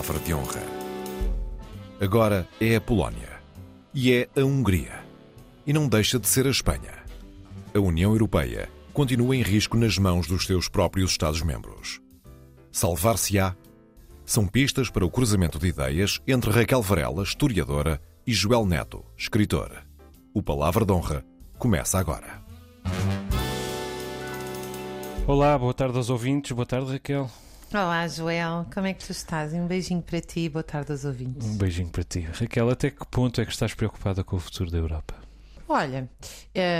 palavra de honra. Agora é a Polónia. E é a Hungria. E não deixa de ser a Espanha. A União Europeia continua em risco nas mãos dos seus próprios Estados-membros. Salvar-se-á? São pistas para o cruzamento de ideias entre Raquel Varela, historiadora, e Joel Neto, escritor. O Palavra de Honra começa agora. Olá, boa tarde aos ouvintes, boa tarde Raquel. Olá, Joel, como é que tu estás? Um beijinho para ti e boa tarde aos ouvintes. Um beijinho para ti. Raquel, até que ponto é que estás preocupada com o futuro da Europa? Olha,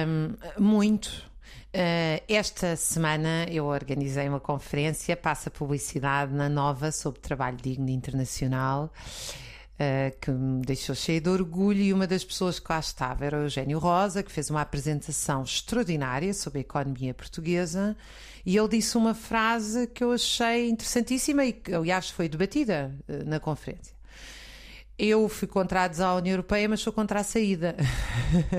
hum, muito. Uh, esta semana eu organizei uma conferência, passa publicidade na Nova sobre trabalho digno internacional. Uh, que me deixou cheia de orgulho, e uma das pessoas que lá estava era o Eugênio Rosa, que fez uma apresentação extraordinária sobre a economia portuguesa, e ele disse uma frase que eu achei interessantíssima e que, aliás, foi debatida uh, na conferência. Eu fui contra a adesão à União Europeia, mas sou contra a saída.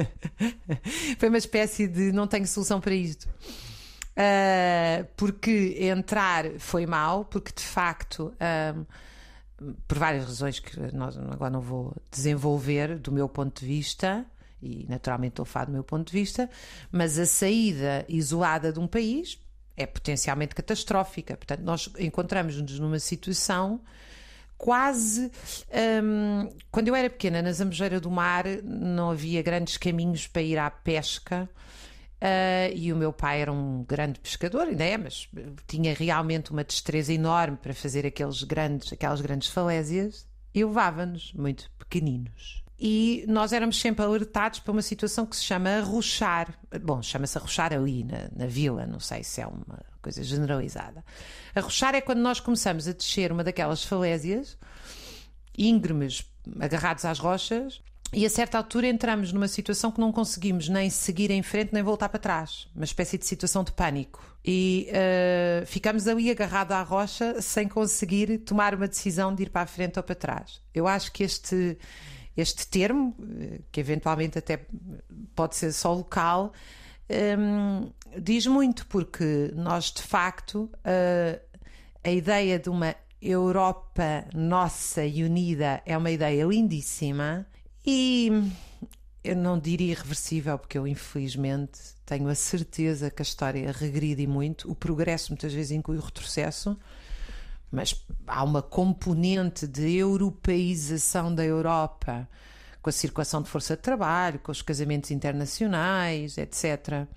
foi uma espécie de não tenho solução para isto. Uh, porque entrar foi mal, porque de facto. Um, por várias razões que nós, agora não vou desenvolver do meu ponto de vista, e naturalmente estou a falar do meu ponto de vista, mas a saída isolada de um país é potencialmente catastrófica. Portanto, nós encontramos-nos numa situação quase. Hum, quando eu era pequena, na Zambujeira do Mar, não havia grandes caminhos para ir à pesca. Uh, e o meu pai era um grande pescador, ainda é, mas tinha realmente uma destreza enorme para fazer aqueles grandes, aquelas grandes falésias. E levava-nos muito pequeninos. E nós éramos sempre alertados para uma situação que se chama arrochar. Bom, chama-se arrochar ali na, na vila, não sei se é uma coisa generalizada. Arrochar é quando nós começamos a descer uma daquelas falésias íngremes, agarrados às rochas, e a certa altura entramos numa situação que não conseguimos nem seguir em frente nem voltar para trás. Uma espécie de situação de pânico. E uh, ficamos ali agarrados à rocha sem conseguir tomar uma decisão de ir para a frente ou para trás. Eu acho que este, este termo, que eventualmente até pode ser só local, um, diz muito, porque nós de facto uh, a ideia de uma Europa nossa e unida é uma ideia lindíssima e eu não diria irreversível, porque eu infelizmente tenho a certeza que a história regride muito. O progresso muitas vezes inclui o retrocesso, mas há uma componente de europeização da Europa com a circulação de força de trabalho, com os casamentos internacionais, etc.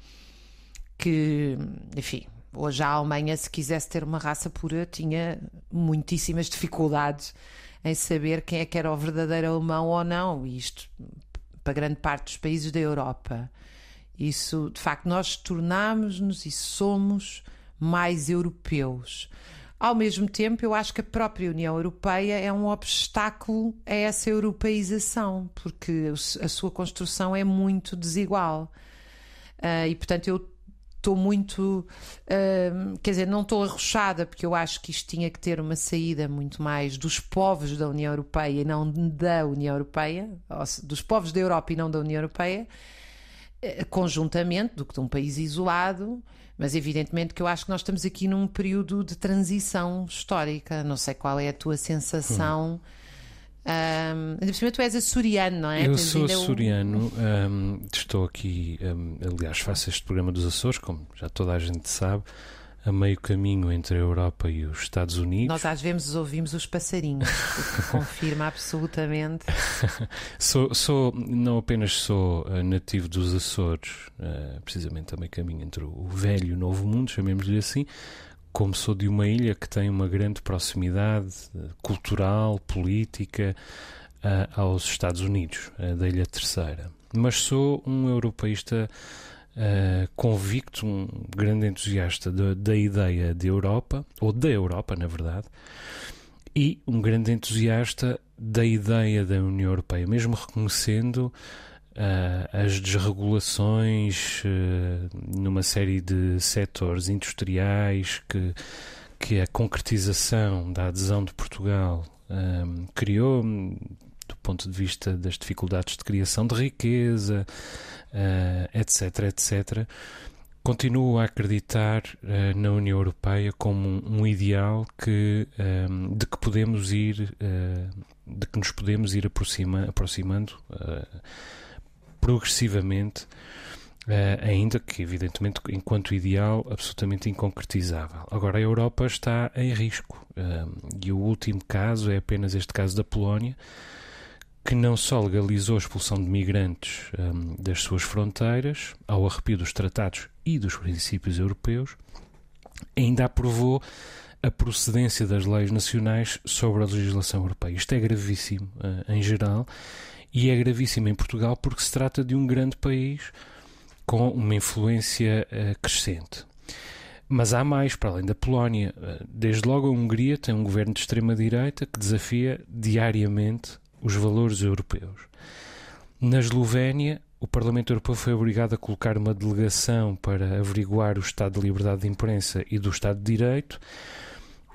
Que, enfim, hoje a Alemanha, se quisesse ter uma raça pura, tinha muitíssimas dificuldades em saber quem é que era o verdadeiro alemão ou não, isto para grande parte dos países da Europa. Isso, de facto, nós tornamos-nos e somos mais europeus. Ao mesmo tempo, eu acho que a própria União Europeia é um obstáculo a essa europeização, porque a sua construção é muito desigual. Uh, e, portanto, eu estou muito. Uh, quer dizer, não estou arrochada, porque eu acho que isto tinha que ter uma saída muito mais dos povos da União Europeia e não da União Europeia, dos povos da Europa e não da União Europeia, uh, conjuntamente, do que de um país isolado. Mas evidentemente que eu acho que nós estamos aqui num período de transição histórica. Não sei qual é a tua sensação. Hum. Um, ainda por cima tu és açoriano, não é? Eu sou açoriano, um, estou aqui, um, aliás, faço este programa dos Açores, como já toda a gente sabe, a meio caminho entre a Europa e os Estados Unidos. Nós às vezes ouvimos os passarinhos, o que confirma absolutamente. sou, sou, não apenas sou uh, nativo dos Açores, uh, precisamente a meio caminho entre o velho e o novo mundo, chamemos-lhe assim, como sou de uma ilha que tem uma grande proximidade cultural, política uh, aos Estados Unidos, uh, da Ilha Terceira. Mas sou um europeísta uh, convicto, um grande entusiasta de, da ideia de Europa, ou da Europa, na verdade, e um grande entusiasta da ideia da União Europeia, mesmo reconhecendo as desregulações uh, numa série de setores industriais que, que a concretização da adesão de Portugal um, criou do ponto de vista das dificuldades de criação de riqueza, uh, etc, etc. continuo a acreditar uh, na União Europeia como um, um ideal que, um, de que podemos ir, uh, de que nos podemos ir aproxima, aproximando uh, progressivamente, ainda que, evidentemente, enquanto ideal, absolutamente inconcretizável. Agora, a Europa está em risco ehm, e o último caso é apenas este caso da Polónia que não só legalizou a expulsão de migrantes um, das suas fronteiras, ao arrepio dos tratados e dos princípios europeus, ainda aprovou a procedência das leis nacionais sobre a legislação europeia. Isto é gravíssimo uh, em geral e é gravíssimo em Portugal porque se trata de um grande país com uma influência uh, crescente. Mas há mais, para além da Polónia. Uh, desde logo a Hungria tem um governo de extrema-direita que desafia diariamente os valores europeus. Na Eslovénia, o Parlamento Europeu foi obrigado a colocar uma delegação para averiguar o estado de liberdade de imprensa e do Estado de Direito,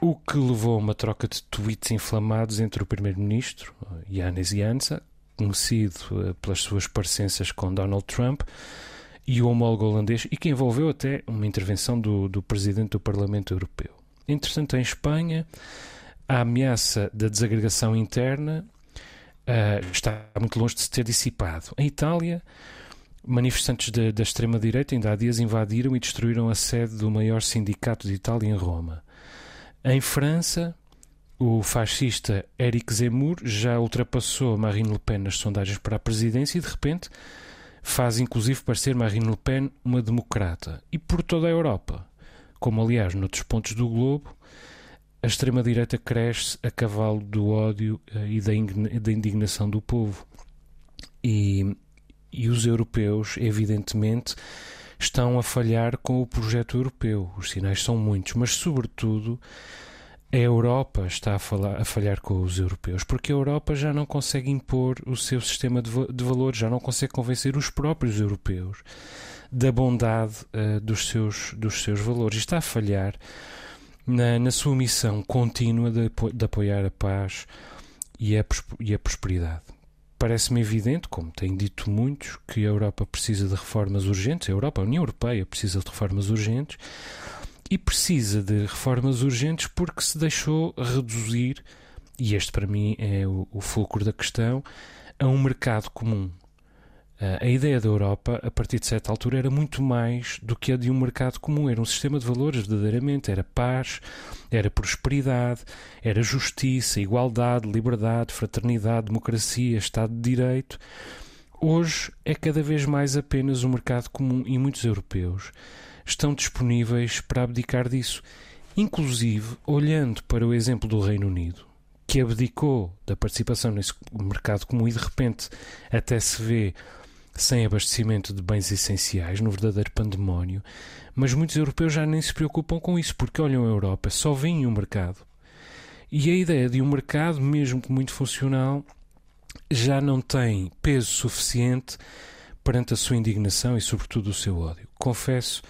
o que levou a uma troca de tweets inflamados entre o Primeiro-Ministro, Janez Janša, conhecido eh, pelas suas parecenças com Donald Trump, e o homólogo holandês, e que envolveu até uma intervenção do, do Presidente do Parlamento Europeu. Entretanto, em Espanha, a ameaça da desagregação interna uh, está muito longe de se ter dissipado. Em Itália, manifestantes da, da extrema-direita ainda há dias invadiram e destruíram a sede do maior sindicato de Itália em Roma. Em França, o fascista Eric Zemmour já ultrapassou Marine Le Pen nas sondagens para a presidência e, de repente, faz inclusive parecer Marine Le Pen uma democrata. E por toda a Europa, como aliás noutros pontos do globo, a extrema-direita cresce a cavalo do ódio uh, e da, da, indignação do povo. E, e os europeus, evidentemente, estão a falhar com o projeto europeu. Os sinais são muitos, mas, sobretudo, a Europa está a, falar, a, falhar com os europeus, porque a Europa já não consegue impor o seu sistema de, de valores, já não consegue convencer os próprios europeus da bondade uh, dos, seus, dos seus valores. Está a falhar na, na sua missão contínua de, de apoiar a paz e a, e a prosperidade. Parece-me evidente, como têm dito muitos, que a Europa precisa de reformas urgentes, a Europa, a União Europeia precisa de reformas urgentes e precisa de reformas urgentes porque se deixou reduzir, e este para mim é o, o fulcro da questão, a um mercado comum. A ideia da Europa, a partir de certa altura, era muito mais do que a de um mercado comum. Era um sistema de valores, verdadeiramente. Era paz, era prosperidade, era justiça, igualdade, liberdade, fraternidade, democracia, Estado de Direito. Hoje é cada vez mais apenas um mercado comum e muitos europeus estão disponíveis para abdicar disso. Inclusive, olhando para o exemplo do Reino Unido, que abdicou da participação nesse mercado comum e de repente até se vê sem abastecimento de bens essenciais, no verdadeiro pandemónio, mas muitos europeus já nem se preocupam com isso, porque olham a Europa, só veem o um mercado. E a ideia de um mercado, mesmo que muito funcional, já não tem peso suficiente perante a sua indignação e, sobretudo, o seu ódio. Confesso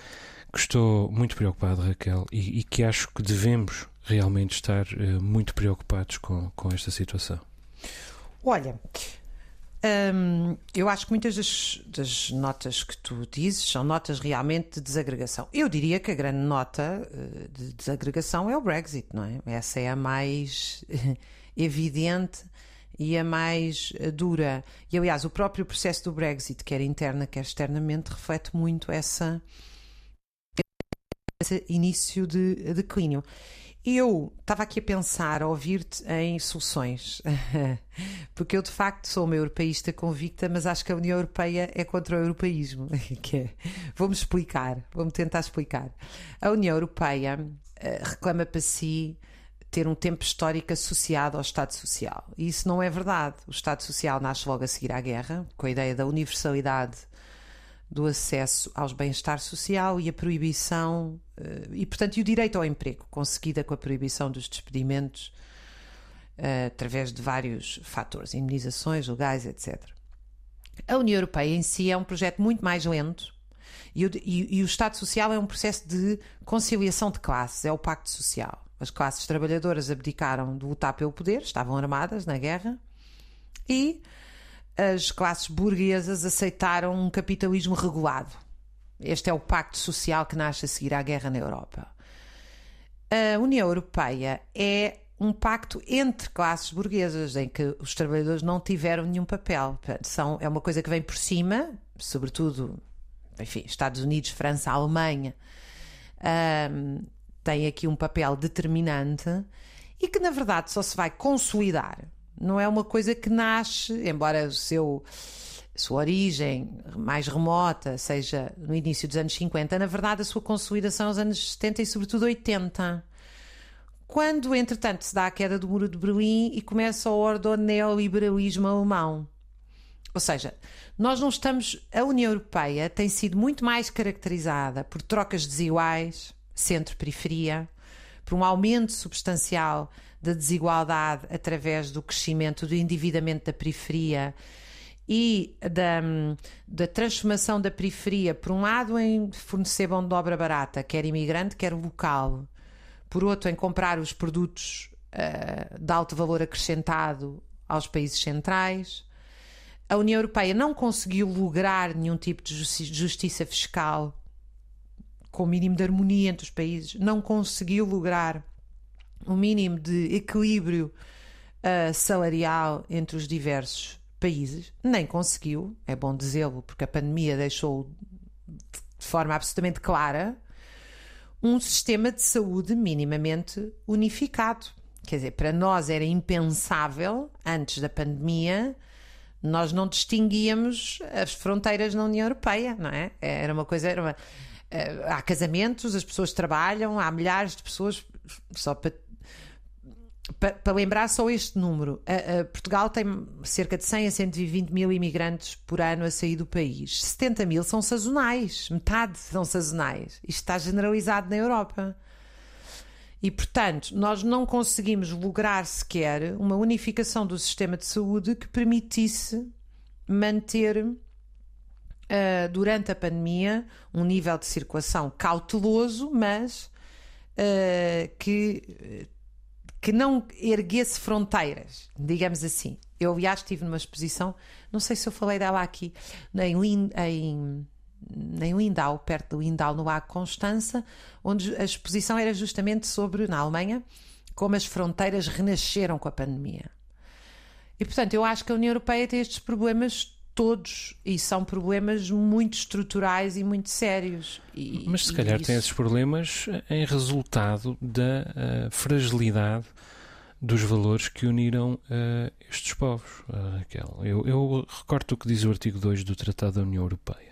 que estou muito preocupado, Raquel, e, e que acho que devemos realmente estar uh, muito preocupados com, com esta situação. Olha, Hum, eu acho que muitas das, das, notas que tu dizes são notas realmente de desagregação. Eu diria que a grande nota uh, de desagregação é o Brexit, não é? Essa é a mais evidente e a mais dura. E aliás, o próprio processo do Brexit, quer interna, quer externamente, reflete muito essa, esse início de declínio. Eu estava aqui a pensar, a ouvir-te em soluções, porque eu de facto sou uma europeísta convicta, mas acho que a União Europeia é contra o europeísmo. É, vou-me explicar, vou-me tentar explicar. A União Europeia uh, reclama para si ter um tempo histórico associado ao Estado Social. E isso não é verdade. O Estado Social nasce logo a seguir à guerra, com a ideia da universalidade do acesso aos bem-estar social e a proibição, eh, e portanto, e o direito ao emprego, conseguida com a proibição dos despedimentos uh, através de vários fatores, indenizações legais, etc. A União Europeia em si é um projeto muito mais lento e o, e, e o Estado Social é um processo de conciliação de classes, é o pacto social. As classes trabalhadoras abdicaram de lutar pelo poder, estavam armadas na guerra e as classes burguesas aceitaram um capitalismo regulado. Este é o pacto social que nasce a seguir à guerra na Europa. A União Europeia é um pacto entre classes burguesas, em que os trabalhadores não tiveram nenhum papel. São, é uma coisa que vem por cima, sobretudo, enfim, Estados Unidos, França, Alemanha, um, tem aqui um papel determinante e que, na verdade, só se vai consolidar. Não é uma coisa que nasce, embora o seu sua origem mais remota seja no início dos anos 50, na verdade a sua consolidação aos anos 70 e sobretudo 80 quando, entretanto, se dá a queda do Muro de Berlim e começa a ordem do neoliberalismo alemão. Ou seja, nós não estamos. A União Europeia tem sido muito mais caracterizada por trocas desiguais, centro-periferia, por um aumento substancial da desigualdade através do crescimento do endividamento da periferia e da, da transformação da periferia, por um lado, em fornecer mão de obra barata, quer imigrante, quer local por outro em comprar os produtos uh, de alto valor acrescentado aos países centrais. A União Europeia não conseguiu lograr nenhum tipo de justiça fiscal com o mínimo de harmonia entre os países, não conseguiu lograr um mínimo de equilíbrio uh, salarial entre os diversos países, nem conseguiu, é bom dizê-lo, porque a pandemia deixou de forma absolutamente clara um sistema de saúde minimamente unificado. Quer dizer, para nós era impensável, antes da pandemia, nós não distinguíamos as fronteiras na União Europeia, não é? Era uma coisa. Era uma, eh, há casamentos, as pessoas trabalham, há milhares de pessoas, só para para, lembrar só este número, a, a Portugal tem cerca de 100 a 120 mil imigrantes por ano a sair do país. 70 mil são sazonais, metade são sazonais. Isto está generalizado na Europa. E, portanto, nós não conseguimos lograr sequer uma unificação do sistema de saúde que permitisse manter, uh, durante a pandemia, um nível de circulação cauteloso, mas uh, que que não erguesse fronteiras, digamos assim. Eu, aliás, estive numa exposição, não sei se eu falei dela aqui, em, em, em Lindau, perto do Lindau, no Lago Constança, onde a exposição era justamente sobre, na Alemanha, como as fronteiras renasceram com a pandemia. E, portanto, eu acho que a União Europeia tem estes problemas todos e são problemas muito estruturais e muito sérios. E, Mas se calhar isso... tem esses problemas em resultado da uh, fragilidade dos valores que uniram uh, estes povos, uh, Raquel. Eu, eu recordo o que diz o artigo 2 do Tratado da União Europeia.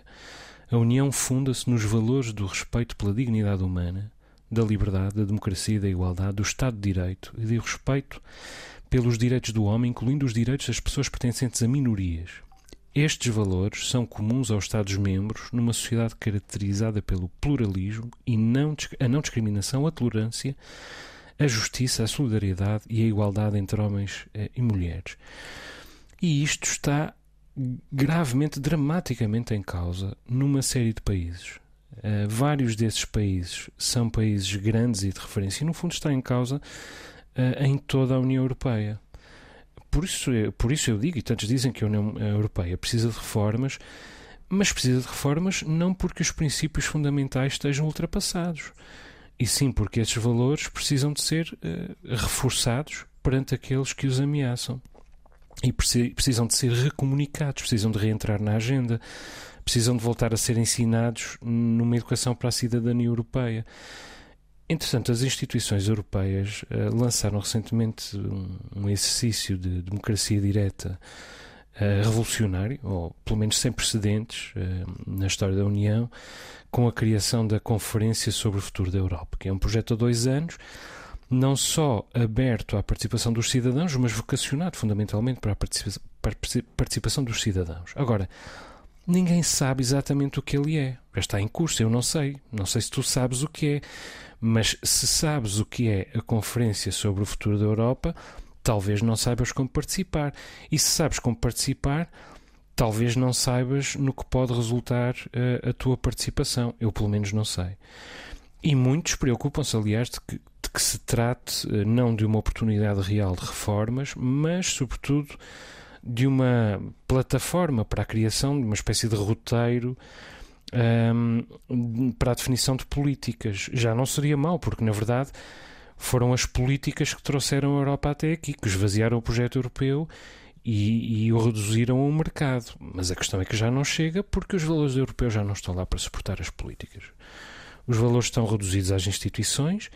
A União funda-se nos valores do respeito pela dignidade humana, da liberdade, da democracia, da igualdade, do Estado de Direito e do respeito pelos direitos do homem, incluindo os direitos das pessoas pertencentes a minorias, estes valores são comuns aos Estados-membros numa sociedade caracterizada pelo pluralismo e não, a não discriminação, a tolerância, a justiça, a solidariedade e a igualdade entre homens eh, e mulheres. E isto está gravemente, dramaticamente em causa numa série de países. Uh, vários desses países são países grandes e de referência, e no fundo está em causa uh, em toda a União Europeia por isso, por isso eu digo, e tantos dizem que a União Europeia precisa de reformas, mas precisa de reformas não porque os princípios fundamentais estejam ultrapassados, e sim porque estes valores precisam de ser uh, reforçados perante aqueles que os ameaçam. E precisam de ser recomunicados, precisam de reentrar na agenda, precisam de voltar a ser ensinados numa educação para a cidadania europeia. Entretanto, as instituições europeias uh, lançaram recentemente um, um, exercício de democracia direta uh, revolucionário, ou pelo menos sem precedentes uh, na história da União, com a criação da Conferência sobre o Futuro da Europa, que é um projeto há dois anos, não só aberto à participação dos cidadãos, mas vocacionado fundamentalmente para a participa participação dos cidadãos. Agora, ninguém sabe exatamente o que ele é. Já está em curso, eu não sei. Não sei se tu sabes o que é. Mas se sabes o que é a Conferência sobre o Futuro da Europa, talvez não saibas como participar. E se sabes como participar, talvez não saibas no que pode resultar a, eh, a tua participação. Eu, pelo menos, não sei. E muitos preocupam-se, aliás, de que, de que se trate eh, não de uma oportunidade real de reformas, mas, sobretudo, de uma plataforma para a criação de uma espécie de roteiro um, para a definição de políticas. Já não seria mau, porque na verdade foram as políticas que trouxeram a Europa até aqui, que esvaziaram o projeto europeu e, e, o reduziram ao mercado. Mas a questão é que já não chega porque os valores europeus já não estão lá para suportar as políticas. Os valores estão reduzidos às instituições,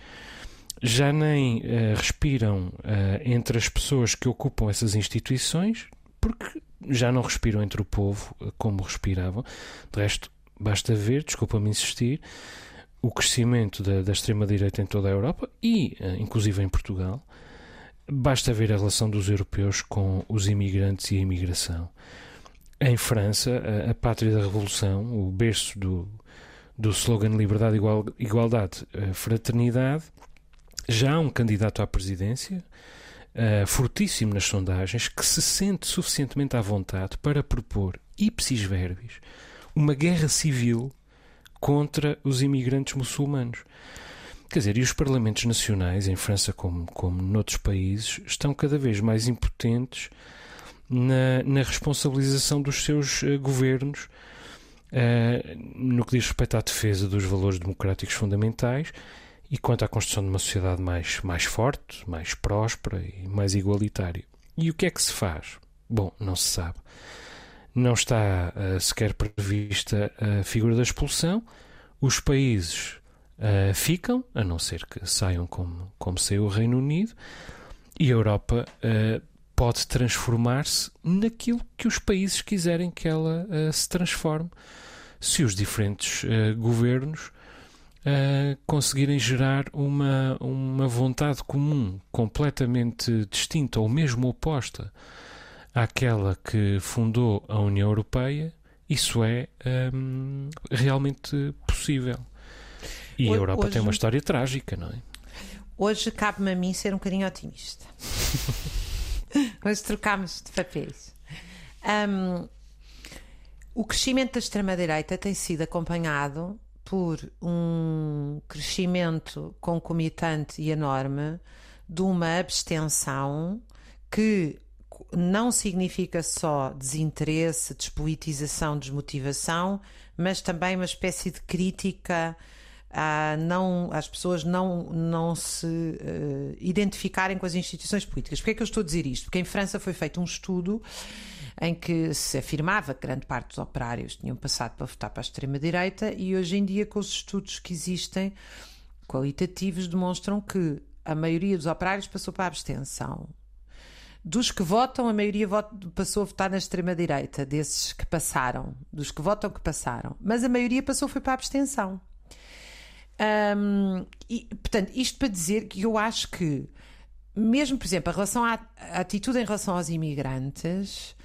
já nem uh, respiram uh, entre as pessoas que ocupam essas instituições, porque já não respiram entre o povo uh, como respiravam. De resto, basta ver, desculpa-me insistir, o crescimento da, da extrema-direita em toda a Europa e, inclusive, em Portugal. Basta ver a relação dos europeus com os imigrantes e a imigração. Em França, a, a pátria da Revolução, o berço do, do slogan Liberdade, igual, Igualdade, Fraternidade, já um candidato à presidência, uh, fortíssimo nas sondagens, que se sente suficientemente à vontade para propor, ipsis verbis, uma guerra civil contra os imigrantes muçulmanos. Quer dizer, e os parlamentos nacionais, em França como, como noutros países, estão cada vez mais impotentes na, na responsabilização dos seus uh, governos uh, no que diz respeito à defesa dos valores democráticos fundamentais e quanto à construção de uma sociedade mais, mais forte, mais próspera e mais igualitária. E o que é que se faz? Bom, não se sabe. Não está uh, sequer prevista a figura da expulsão. Os países uh, ficam, a não ser que saiam como, como saiu o Reino Unido, e a Europa uh, pode transformar-se naquilo que os países quiserem que ela se transforme. Se os diferentes governos uh, conseguirem gerar uma, uma vontade comum completamente distinta ou mesmo oposta àquela que fundou a União Europeia, isso é um, realmente possível. E hoje, a Europa hoje, tem uma história trágica, não é? Hoje cabe-me a mim ser um bocadinho otimista. hoje trocámos de papéis. Um, o crescimento da extrema-direita tem sido acompanhado por um crescimento concomitante e enorme de uma abstenção que não significa só desinteresse, despolitização, desmotivação, mas também uma espécie de crítica a não, as pessoas não, não se uh, identificarem com as instituições políticas. Porquê é que eu estou a dizer isto? Porque em França foi feito um estudo em que se afirmava que grande parte dos operários tinham passado para votar para a extrema-direita e hoje em dia, com os estudos que existem qualitativos, demonstram que a maioria dos operários passou para a abstenção. Dos que votam, a maioria passou a votar na extrema-direita, desses que passaram, dos que votam que passaram. Mas a maioria passou foi para a abstenção. E, portanto, isto para dizer que eu acho que, mesmo, por exemplo, a relação à a atitude em relação aos imigrantes,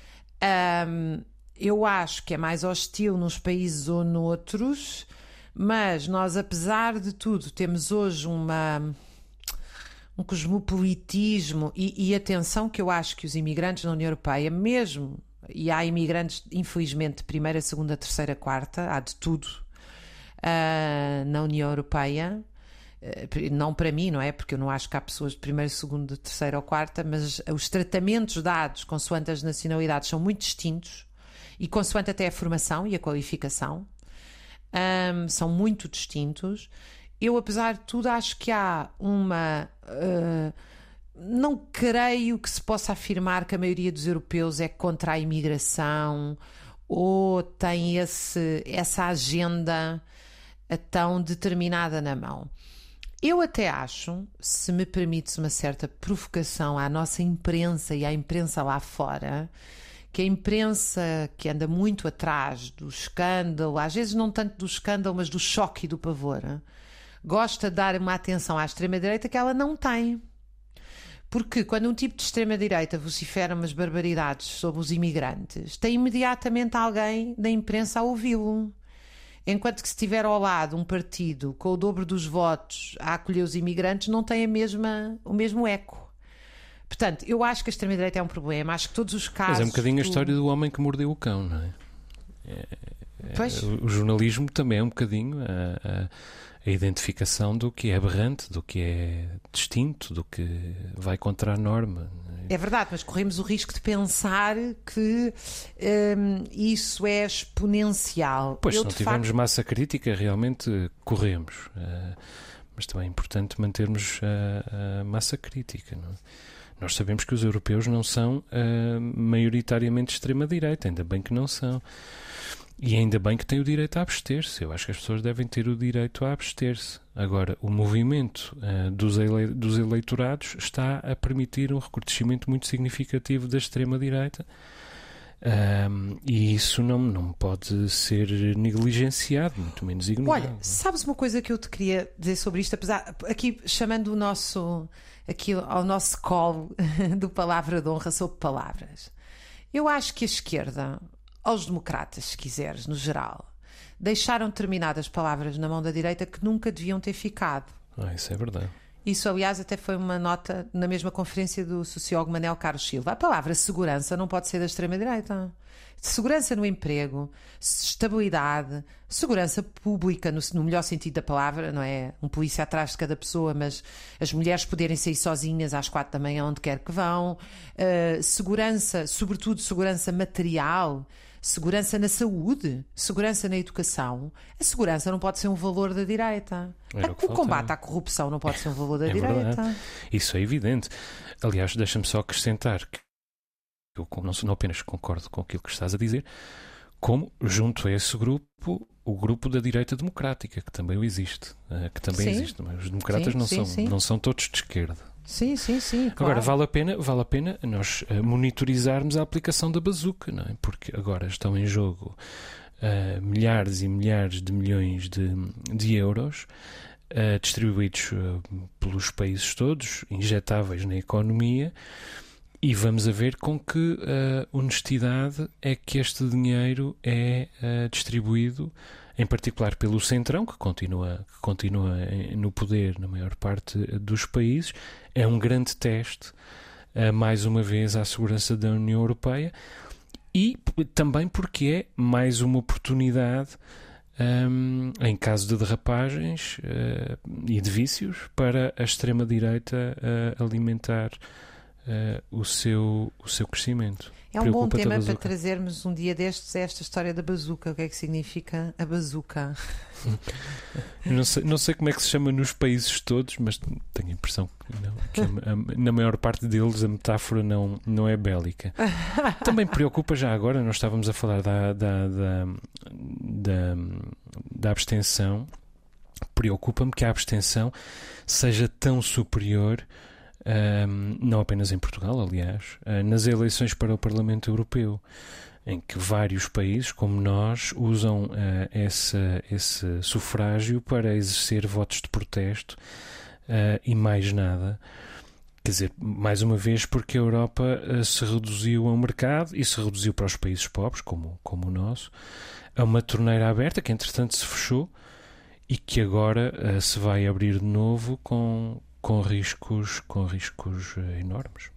um, eu acho que é mais hostil nos países ou noutros, mas nós, apesar de tudo, temos hoje uma um cosmopolitismo e, e, atenção que eu acho que os imigrantes na União Europeia, mesmo, e há imigrantes, infelizmente, de primeira, segunda, terceira, quarta, há de tudo uh, na União Europeia, não para mim, não é? Porque eu não acho que há pessoas de primeira, segunda, terceira ou quarta, mas os tratamentos dados consoante as nacionalidades são muito distintos e consoante até a formação e a qualificação um, são muito distintos. Eu, apesar de tudo, acho que há uma. Uh, não creio que se possa afirmar que a maioria dos europeus é contra a imigração ou tem esse, essa agenda tão determinada na mão. Eu até acho, se me permites uma certa provocação à nossa imprensa e à imprensa lá fora, que a imprensa que anda muito atrás do escândalo, às vezes não tanto do escândalo, mas do choque e do pavor, gosta de dar uma atenção à extrema-direita que ela não tem. Porque quando um tipo de extrema-direita vocifera umas barbaridades sobre os imigrantes, tem imediatamente alguém da imprensa a ouvi-lo. Enquanto que se tiver ao lado um partido com o dobro dos votos a acolher os imigrantes, não tem a mesma, o mesmo eco. Portanto, eu acho que a extrema-direita é um problema. Acho que todos os casos. Mas é um bocadinho do... a história do homem que mordeu o cão, não é? é... O, o jornalismo também é um bocadinho a, a, a identificação do que é aberrante, do que é distinto, do que vai contra a norma. É verdade, mas corremos o risco de pensar que hum, isso é exponencial. Pois, Eu, se não tivermos facto, massa crítica, realmente corremos. Eh, mas também é importante mantermos a, a massa crítica. não é? Nós sabemos que os europeus não são eh, maioritariamente extrema-direita, ainda bem que não são. E ainda bem que têm o direito a abster-se. Eu acho que as pessoas devem ter o direito a abster-se. Agora, o movimento eh, dos, ele- dos eleitorados está a permitir um recrudescimento muito significativo da extrema-direita. Ahm, e isso não, não pode ser negligenciado, muito menos ignorado. Olha, sabes uma coisa que eu te queria dizer sobre isto, apesar aqui chamando o nosso aqui ao nosso call do palavra de honra sobre palavras. Eu acho que a esquerda, aos democratas, se quiseres, no geral, deixaram determinadas palavras na mão da direita que nunca deviam ter ficado. Ah, isso é verdade. Isso, aliás, até foi uma nota na mesma conferência do sociólogo Manel Carlos Silva. A palavra segurança não pode ser da extrema-direita. Segurança no emprego, estabilidade, segurança pública, no, no melhor sentido da palavra, não é um polícia atrás de cada pessoa, mas as mulheres poderem sair sozinhas às quatro da manhã, onde quer que vão, Uh, segurança, sobretudo segurança material, segurança na saúde, segurança na educação. A segurança não pode ser um valor da direita. Era o o combate à corrupção não pode ser um valor da É direita. verdade. Isso é evidente. Aliás, deixa-me só acrescentar que eu não, não apenas concordo com aquilo que estás a dizer, como junto a esse grupo, o grupo da direita democrática, que também existe. eh, Que também Sim. existe. Mas os democratas Sim, não, sim, são, não são todos de esquerda. Sim, sim, sim. Agora, claro. vale a pena, vale a pena nós eh, monitorizarmos a aplicação da bazuca, não é? Porque agora estão em jogo eh, milhares e milhares de milhões de, de euros eh, distribuídos eh, pelos países todos, injetáveis na economia, e vamos a ver com que eh, honestidade é que este dinheiro é distribuído, em particular pelo Centrão, que continua, que continua em- no poder na maior parte dos países. É um grande teste, eh, mais uma vez, à segurança da União Europeia e também porque é mais uma oportunidade. hum, em caso de derrapagens eh, e de vícios, para a extrema-direita eh, alimentar eh, o, seu, o seu crescimento. É um bom tema para trazermos um dia destes esta história da bazuca. O que é que significa a bazuca? Não sei, não sei como é que se chama nos países todos, mas tenho a impressão que, não, que a- a- na maior parte deles a metáfora não, não é bélica. Também preocupa já agora, nós estávamos a falar da, da, da, da, da abstenção. Preocupa-me que a abstenção seja tão superior, ahm, não apenas em Portugal, aliás, ah, nas eleições para o Parlamento Europeu em que vários países, como nós, usam essa- esse sufrágio para exercer votos de protesto eh, e mais nada. Quer dizer, mais uma vez, porque a Europa se reduziu a um mercado e se reduziu para os países pobres, como, como o nosso, a uma torneira aberta que, entretanto, se fechou e que agora se vai abrir de novo com, com riscos, com riscos eh, enormes.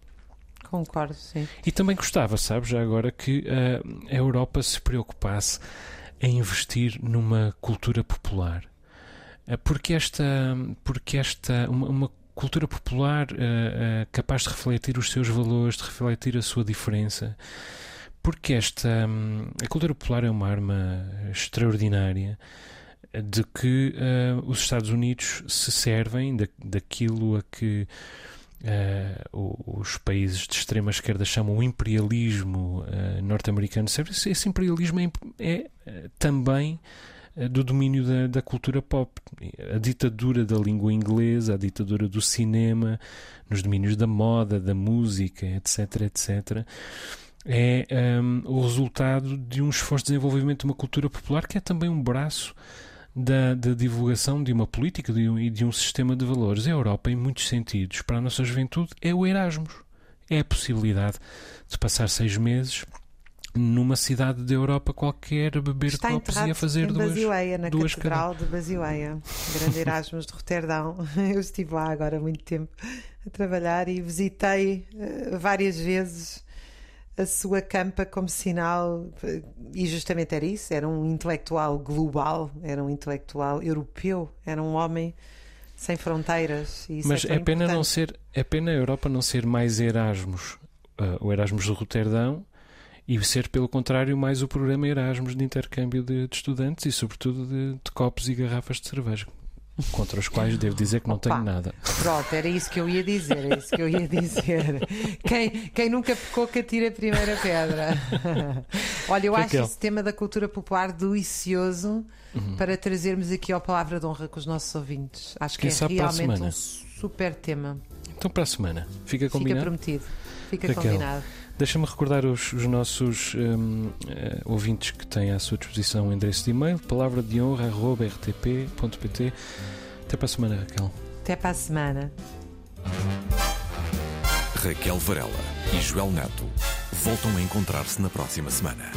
Concordo, sim. E também gostava, sabes, já agora que eh, a Europa se preocupasse em investir numa cultura popular. Eh, porque esta, porque esta uma, uma cultura popular capaz de refletir os seus valores, de refletir a sua diferença. Porque esta hum, a cultura popular é uma arma extraordinária de que eh, os Estados Unidos se servem da, daquilo a que o- os países de extrema esquerda chamam o imperialismo eh, norte-americano. Esse, esse imperialismo é, é, também do domínio da, da cultura pop. A ditadura da língua inglesa, a ditadura do cinema, nos domínios da moda, da música, etc, etc, é ehm, o resultado de um esforço de desenvolvimento de uma cultura popular que é também um braço da, da divulgação de uma política de um- e de um sistema de valores. A Europa, em muitos sentidos, para a nossa juventude, é o Erasmus. É a possibilidade de passar seis meses numa cidade da Europa qualquer, beber Está copos e a fazer em duas. Basileia, na duas Catedral de Basileia. Grande Erasmus de Roterdão. Eu estive lá agora há muito tempo a trabalhar e visitei eh, várias vezes a sua campa como sinal, e justamente era isso: era um intelectual global, era um intelectual europeu, era um homem sem fronteiras. Mas é, é pena importante. não ser, é pena a Europa não ser mais Erasmus, uh, o Erasmus de Roterdão, e ser, pelo contrário, mais o programa Erasmus de intercâmbio de, de estudantes e, sobretudo, de, de, copos e garrafas de cerveja, contra os quais devo dizer que não Opa. tenho nada. Pronto, era isso que eu ia dizer, era isso que eu ia dizer. Quem, quem nunca pecou que atira a primeira pedra. Olha, eu acho Raquel. esse tema da cultura popular delicioso Uhum. para trazermos aqui ao Palavra de Honra com os nossos ouvintes. Acho que Quem é a realmente um super tema. Então, para a semana, fica Fica combinado? prometido. Fica Raquel. combinado. Deixa-me recordar os, os nossos hum, eh, ouvintes que têm à sua disposição o endereço de e-mail palavra de honra rtp.pt. Até para a semana, Raquel. Até para a semana. Raquel Varela e Joel Neto voltam a encontrar-se na próxima semana.